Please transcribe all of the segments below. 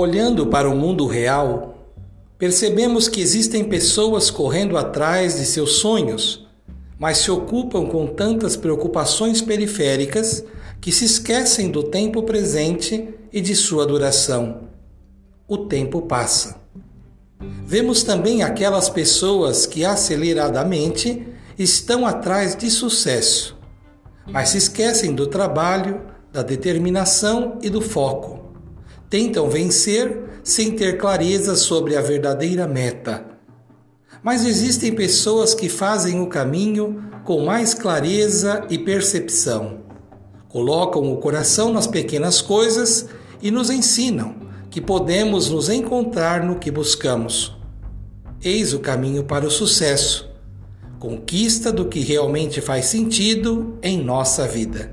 Olhando para o mundo real, percebemos que existem pessoas correndo atrás de seus sonhos, mas se ocupam com tantas preocupações periféricas que se esquecem do tempo presente e de sua duração. O tempo passa. Vemos também aquelas pessoas que aceleradamente estão atrás de sucesso, mas se esquecem do trabalho, da determinação e do foco. Tentam vencer sem ter clareza sobre a verdadeira meta. Mas existem pessoas que fazem o caminho com mais clareza e percepção. Colocam o coração nas pequenas coisas e nos ensinam que podemos nos encontrar no que buscamos. Eis o caminho para o sucesso. Conquista do que realmente faz sentido em nossa vida.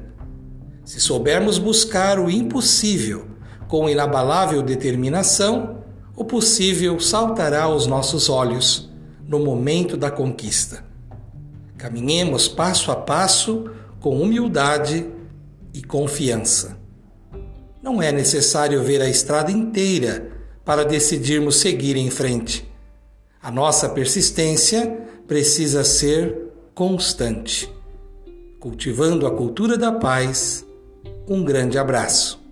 Se soubermos buscar o impossível com inabalável determinação, o possível saltará aos nossos olhos no momento da conquista. Caminhemos passo a passo com humildade e confiança. Não é necessário ver a estrada inteira para decidirmos seguir em frente. A nossa persistência precisa ser constante. Cultivando a cultura da paz, um grande abraço.